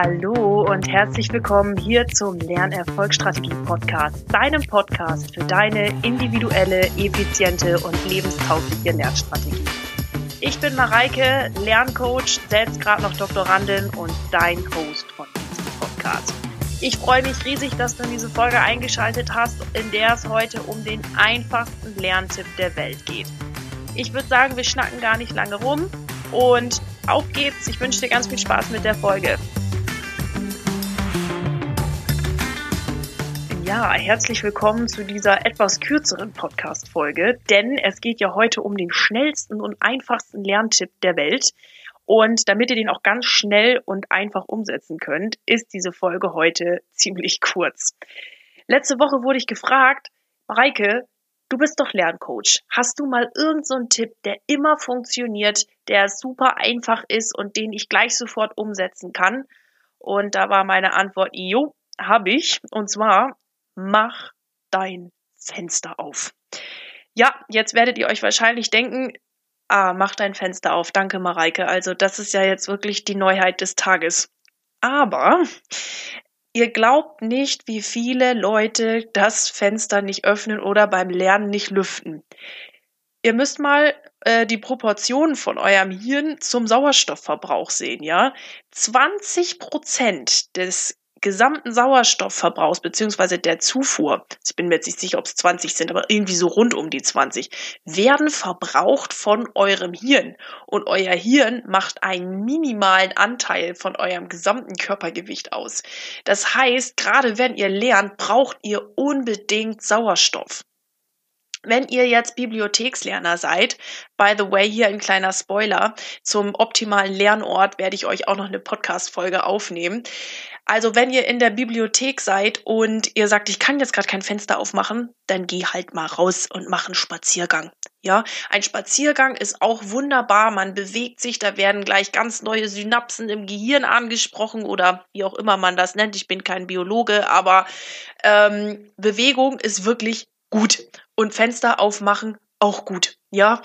Hallo und herzlich willkommen hier zum Lernerfolgsstrategie Podcast, deinem Podcast für deine individuelle, effiziente und lebenstaugliche Lernstrategie. Ich bin Mareike, Lerncoach, selbst gerade noch Doktorandin und dein Host von diesem Podcast. Ich freue mich riesig, dass du in diese Folge eingeschaltet hast, in der es heute um den einfachsten Lerntipp der Welt geht. Ich würde sagen, wir schnacken gar nicht lange rum und auf geht's. Ich wünsche dir ganz viel Spaß mit der Folge. Herzlich willkommen zu dieser etwas kürzeren Podcast-Folge, denn es geht ja heute um den schnellsten und einfachsten Lerntipp der Welt. Und damit ihr den auch ganz schnell und einfach umsetzen könnt, ist diese Folge heute ziemlich kurz. Letzte Woche wurde ich gefragt, Mareike, du bist doch Lerncoach. Hast du mal irgendeinen so Tipp, der immer funktioniert, der super einfach ist und den ich gleich sofort umsetzen kann? Und da war meine Antwort, jo, habe ich. Und zwar, mach dein Fenster auf. Ja, jetzt werdet ihr euch wahrscheinlich denken, Ah, mach dein Fenster auf. Danke, Mareike. Also, das ist ja jetzt wirklich die Neuheit des Tages. Aber ihr glaubt nicht, wie viele Leute das Fenster nicht öffnen oder beim Lernen nicht lüften. Ihr müsst mal äh, die Proportionen von eurem Hirn zum Sauerstoffverbrauch sehen, ja? 20 Prozent des gesamten Sauerstoffverbrauchs beziehungsweise der Zufuhr, ich bin mir jetzt nicht sicher, ob es 20 sind, aber irgendwie so rund um die 20, werden verbraucht von eurem Hirn. Und euer Hirn macht einen minimalen Anteil von eurem gesamten Körpergewicht aus. Das heißt, gerade wenn ihr lernt, braucht ihr unbedingt Sauerstoff. Wenn ihr jetzt Bibliothekslerner seid, by the way, hier ein kleiner Spoiler, zum optimalen Lernort werde ich euch auch noch eine Podcast-Folge aufnehmen. Also wenn ihr in der Bibliothek seid und ihr sagt, ich kann jetzt gerade kein Fenster aufmachen, dann geh halt mal raus und mach einen Spaziergang. Ja, ein Spaziergang ist auch wunderbar. Man bewegt sich, da werden gleich ganz neue Synapsen im Gehirn angesprochen oder wie auch immer man das nennt. Ich bin kein Biologe, aber ähm, Bewegung ist wirklich gut und Fenster aufmachen auch gut. Ja,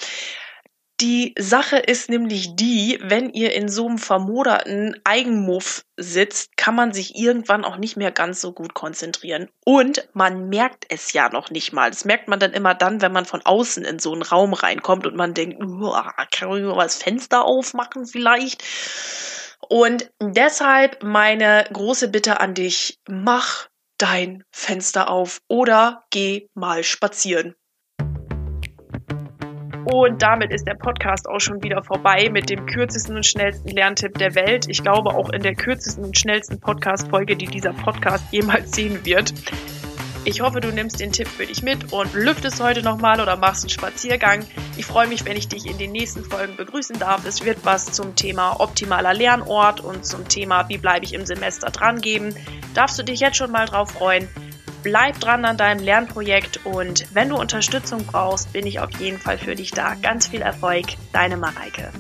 die Sache ist nämlich die, wenn ihr in so einem vermoderten Eigenmuff sitzt, kann man sich irgendwann auch nicht mehr ganz so gut konzentrieren. Und man merkt es ja noch nicht mal. Das merkt man dann immer dann, wenn man von außen in so einen Raum reinkommt und man denkt, kann ich mal das Fenster aufmachen vielleicht? Und deshalb meine große Bitte an dich, mach dein Fenster auf oder geh mal spazieren. Und damit ist der Podcast auch schon wieder vorbei mit dem kürzesten und schnellsten Lerntipp der Welt. Ich glaube auch in der kürzesten und schnellsten Podcast-Folge, die dieser Podcast jemals sehen wird. Ich hoffe, du nimmst den Tipp für dich mit und lüftest heute nochmal oder machst einen Spaziergang. Ich freue mich, wenn ich dich in den nächsten Folgen begrüßen darf. Es wird was zum Thema optimaler Lernort und zum Thema, wie bleibe ich im Semester dran geben. Darfst du dich jetzt schon mal drauf freuen? Bleib dran an deinem Lernprojekt und wenn du Unterstützung brauchst, bin ich auf jeden Fall für dich da. Ganz viel Erfolg, deine Mareike.